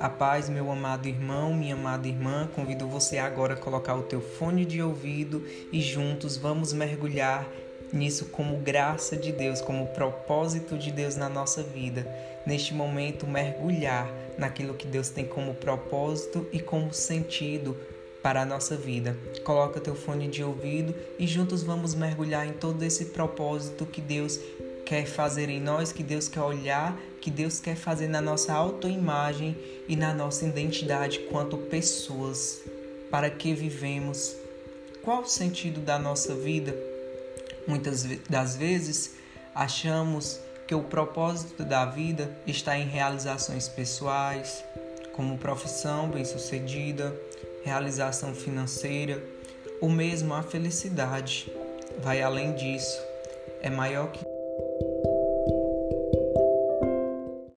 A paz, meu amado irmão, minha amada irmã, convido você agora a colocar o teu fone de ouvido e juntos vamos mergulhar nisso como graça de Deus, como propósito de Deus na nossa vida. Neste momento, mergulhar naquilo que Deus tem como propósito e como sentido para a nossa vida. Coloca teu fone de ouvido e juntos vamos mergulhar em todo esse propósito que Deus quer fazer em nós, que Deus quer olhar, que Deus quer fazer na nossa autoimagem e na nossa identidade quanto pessoas. Para que vivemos? Qual o sentido da nossa vida? Muitas das vezes achamos que o propósito da vida está em realizações pessoais, como profissão bem-sucedida, realização financeira, ou mesmo a felicidade. Vai além disso, é maior que you